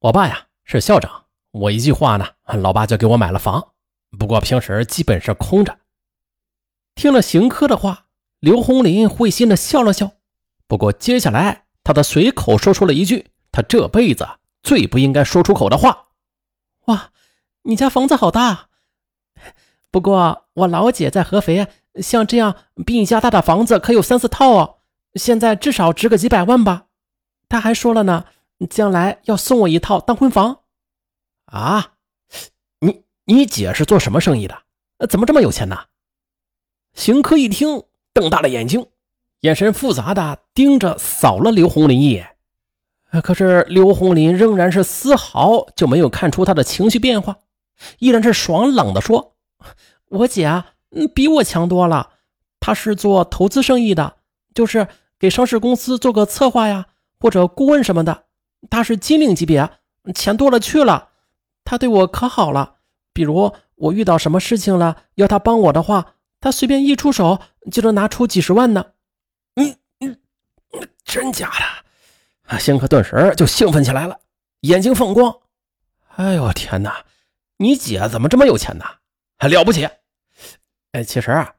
我爸呀是校长，我一句话呢，老爸就给我买了房。不过平时基本是空着。听了邢科的话，刘红林会心的笑了笑。不过接下来，他的随口说出了一句他这辈子最不应该说出口的话：“哇，你家房子好大。不过我老姐在合肥，像这样比你家大的房子可有三四套哦，现在至少值个几百万吧。他还说了呢，将来要送我一套当婚房。啊，你你姐是做什么生意的？怎么这么有钱呢？”邢科一听，瞪大了眼睛，眼神复杂的盯着扫了刘红林一眼。可是刘红林仍然是丝毫就没有看出他的情绪变化，依然是爽朗的说：“我姐啊，比我强多了。她是做投资生意的，就是给上市公司做个策划呀，或者顾问什么的。他是金领级别，钱多了去了。他对我可好了，比如我遇到什么事情了，要他帮我的话。”他随便一出手就能拿出几十万呢，你你真假的？啊，辛克顿时就兴奋起来了，眼睛放光。哎呦天哪，你姐怎么这么有钱呢？还了不起？哎，其实啊，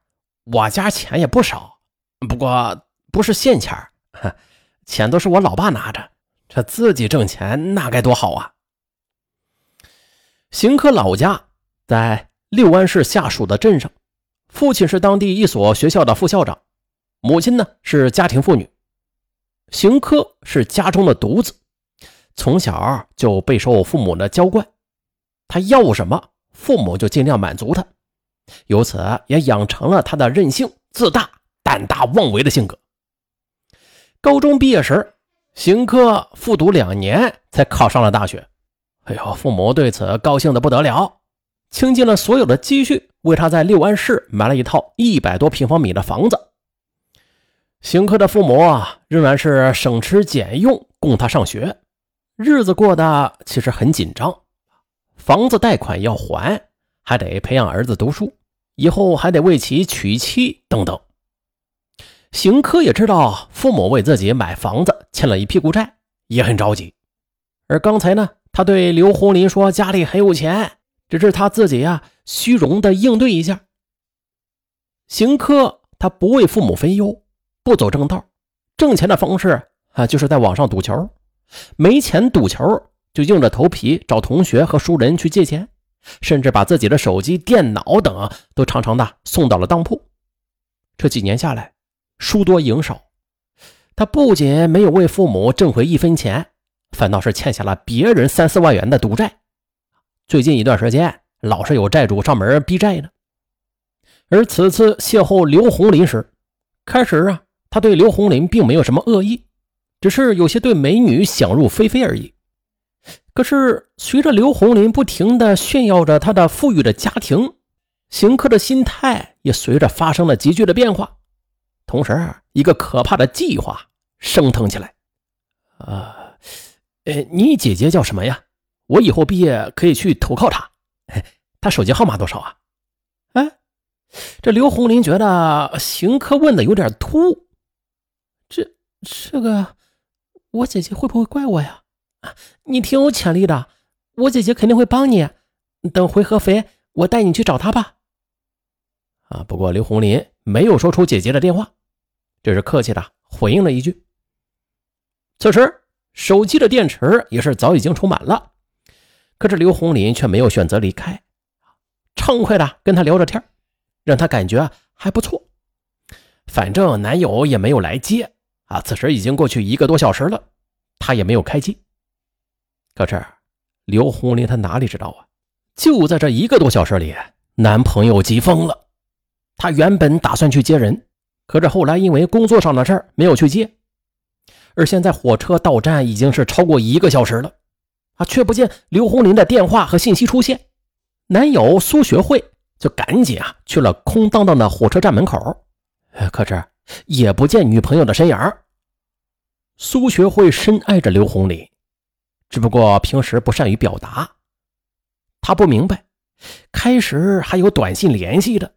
我家钱也不少，不过不是现钱 钱都是我老爸拿着，这自己挣钱那该多好啊！邢科老家在六安市下属的镇上。父亲是当地一所学校的副校长，母亲呢是家庭妇女。邢科是家中的独子，从小就备受父母的娇惯，他要什么，父母就尽量满足他，由此也养成了他的任性、自大、胆大妄为的性格。高中毕业时，邢科复读两年才考上了大学。哎呦，父母对此高兴的不得了，倾尽了所有的积蓄。为他在六安市买了一套一百多平方米的房子。邢科的父母啊，仍然是省吃俭用供他上学，日子过得其实很紧张。房子贷款要还，还得培养儿子读书，以后还得为其娶妻等等。邢科也知道父母为自己买房子欠了一屁股债，也很着急。而刚才呢，他对刘红林说家里很有钱。只是他自己呀，虚荣的应对一下。邢科他不为父母分忧，不走正道，挣钱的方式啊，就是在网上赌球，没钱赌球就硬着头皮找同学和熟人去借钱，甚至把自己的手机、电脑等都常常的送到了当铺。这几年下来，输多赢少，他不仅没有为父母挣回一分钱，反倒是欠下了别人三四万元的赌债。最近一段时间，老是有债主上门逼债呢。而此次邂逅刘红林时，开始啊，他对刘红林并没有什么恶意，只是有些对美女想入非非而已。可是随着刘红林不停的炫耀着他的富裕的家庭，邢克的心态也随着发生了急剧的变化。同时，一个可怕的计划升腾起来。啊，呃，你姐姐叫什么呀？我以后毕业可以去投靠她。她手机号码多少啊？哎，这刘红林觉得邢科问的有点突，这这个我姐姐会不会怪我呀？你挺有潜力的，我姐姐肯定会帮你。等回合肥，我带你去找她吧。啊，不过刘红林没有说出姐姐的电话，这是客气的回应了一句。此时手机的电池也是早已经充满了。可是刘红林却没有选择离开，畅快的跟他聊着天，让他感觉还不错。反正男友也没有来接啊，此时已经过去一个多小时了，他也没有开机。可是刘红林他哪里知道啊？就在这一个多小时里，男朋友急疯了。他原本打算去接人，可是后来因为工作上的事儿没有去接。而现在火车到站已经是超过一个小时了。啊，却不见刘红林的电话和信息出现，男友苏学会就赶紧啊去了空荡荡的火车站门口，可是也不见女朋友的身影。苏学会深爱着刘红林，只不过平时不善于表达。他不明白，开始还有短信联系的，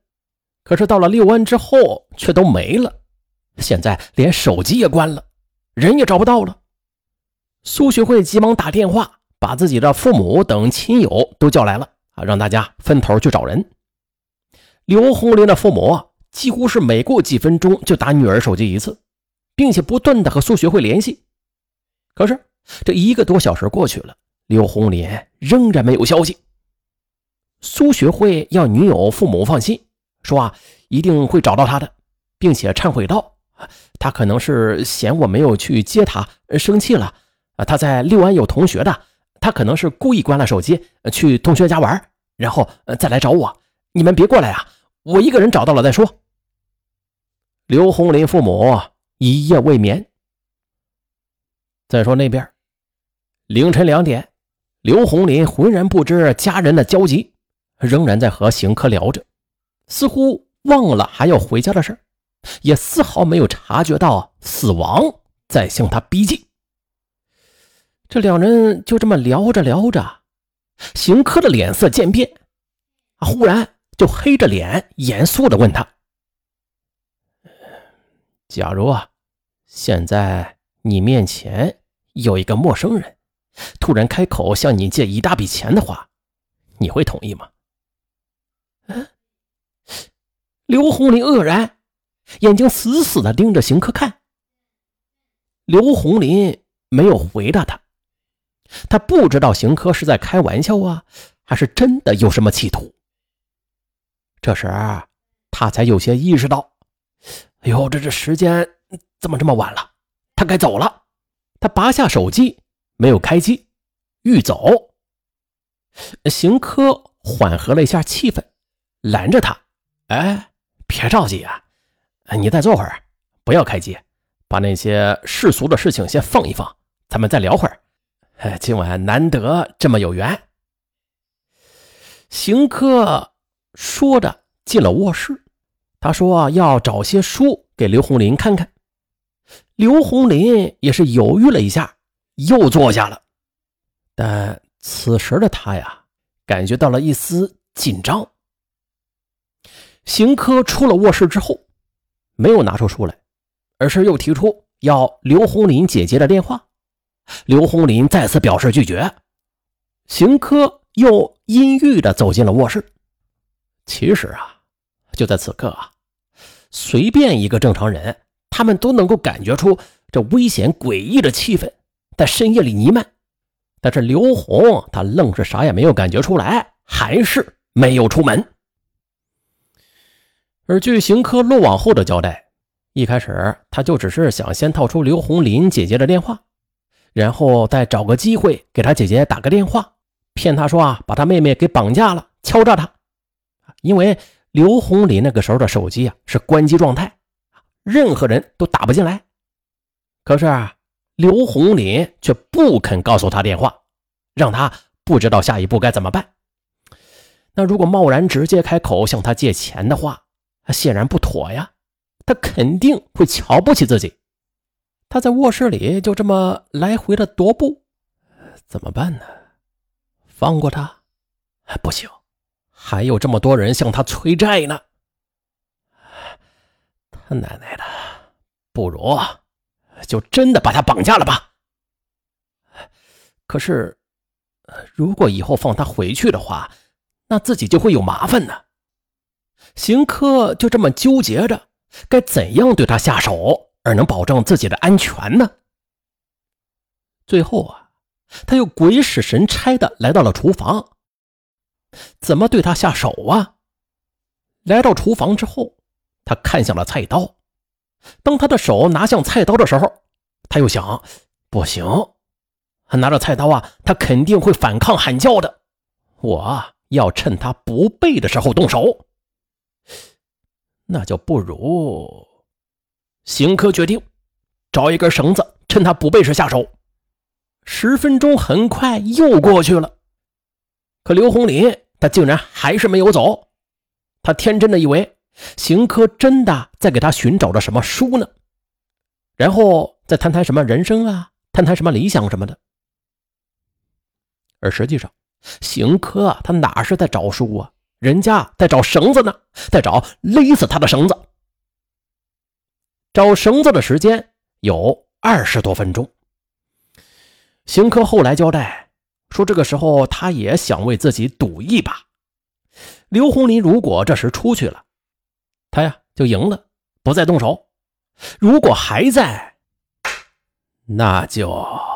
可是到了六安之后却都没了，现在连手机也关了，人也找不到了。苏学会急忙打电话。把自己的父母等亲友都叫来了啊，让大家分头去找人。刘红林的父母几乎是每过几分钟就打女儿手机一次，并且不断的和苏学会联系。可是这一个多小时过去了，刘红林仍然没有消息。苏学会要女友父母放心，说啊一定会找到他的，并且忏悔道：“他可能是嫌我没有去接他，生气了。啊，他在六安有同学的，他可能是故意关了手机，去同学家玩，然后再来找我。你们别过来啊，我一个人找到了再说。”刘红林父母一夜未眠。再说那边，凌晨两点，刘红林浑然不知家人的焦急。仍然在和邢科聊着，似乎忘了还要回家的事也丝毫没有察觉到死亡在向他逼近。这两人就这么聊着聊着，邢科的脸色渐变，忽然就黑着脸严肃地问他：“假如啊，现在你面前有一个陌生人，突然开口向你借一大笔钱的话，你会同意吗？”嗯，刘红林愕然，眼睛死死的盯着邢科看。刘红林没有回答他，他不知道邢科是在开玩笑啊，还是真的有什么企图。这时他才有些意识到，哎呦，这这时间怎么这么晚了？他该走了。他拔下手机，没有开机，欲走。邢科缓和了一下气氛。拦着他，哎，别着急啊，你再坐会儿，不要开机，把那些世俗的事情先放一放，咱们再聊会儿。哎，今晚难得这么有缘。邢科说着进了卧室，他说要找些书给刘红林看看。刘红林也是犹豫了一下，又坐下了。但此时的他呀，感觉到了一丝紧张。邢科出了卧室之后，没有拿出书来，而是又提出要刘红林姐姐的电话。刘红林再次表示拒绝。邢科又阴郁地走进了卧室。其实啊，就在此刻啊，随便一个正常人，他们都能够感觉出这危险诡异的气氛在深夜里弥漫。但是刘红他愣是啥也没有感觉出来，还是没有出门。而据邢科落网后的交代，一开始他就只是想先套出刘红林姐姐的电话，然后再找个机会给他姐姐打个电话，骗他说啊把他妹妹给绑架了，敲诈他。因为刘红林那个时候的手机啊是关机状态，任何人都打不进来。可是刘红林却不肯告诉他电话，让他不知道下一步该怎么办。那如果贸然直接开口向他借钱的话，显然不妥呀，他肯定会瞧不起自己。他在卧室里就这么来回的踱步，怎么办呢？放过他？不行，还有这么多人向他催债呢。他奶奶的，不如就真的把他绑架了吧。可是，如果以后放他回去的话，那自己就会有麻烦呢。邢科就这么纠结着，该怎样对他下手，而能保证自己的安全呢？最后啊，他又鬼使神差的来到了厨房。怎么对他下手啊？来到厨房之后，他看向了菜刀。当他的手拿向菜刀的时候，他又想：不行，拿着菜刀啊，他肯定会反抗喊叫的。我要趁他不备的时候动手。那就不如，邢科决定找一根绳子，趁他不备时下手。十分钟很快又过去了，可刘红林他竟然还是没有走。他天真的以为邢科真的在给他寻找着什么书呢，然后再谈谈什么人生啊，谈谈什么理想什么的。而实际上，邢科他哪是在找书啊？人家在找绳子呢，在找勒死他的绳子。找绳子的时间有二十多分钟。邢科后来交代说这个时候他也想为自己赌一把。刘红林如果这时出去了，他呀就赢了，不再动手；如果还在，那就。